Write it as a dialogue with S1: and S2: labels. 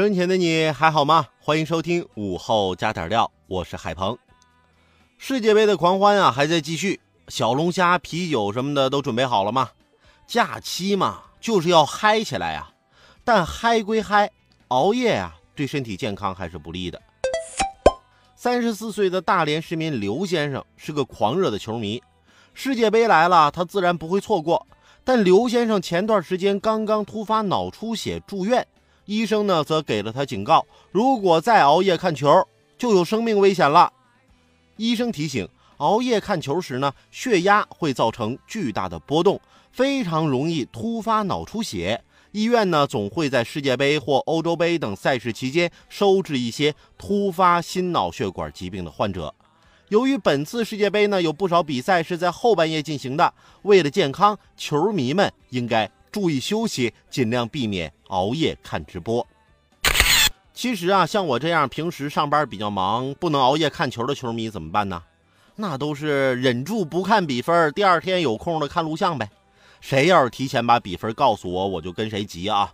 S1: 收音前的你还好吗？欢迎收听午后加点料，我是海鹏。世界杯的狂欢啊还在继续，小龙虾、啤酒什么的都准备好了吗？假期嘛，就是要嗨起来呀！但嗨归嗨，熬夜啊对身体健康还是不利的。三十四岁的大连市民刘先生是个狂热的球迷，世界杯来了，他自然不会错过。但刘先生前段时间刚刚突发脑出血住院。医生呢，则给了他警告：如果再熬夜看球，就有生命危险了。医生提醒，熬夜看球时呢，血压会造成巨大的波动，非常容易突发脑出血。医院呢，总会在世界杯或欧洲杯等赛事期间收治一些突发心脑血管疾病的患者。由于本次世界杯呢，有不少比赛是在后半夜进行的，为了健康，球迷们应该。注意休息，尽量避免熬夜看直播。其实啊，像我这样平时上班比较忙，不能熬夜看球的球迷怎么办呢？那都是忍住不看比分，第二天有空的看录像呗。谁要是提前把比分告诉我，我就跟谁急啊！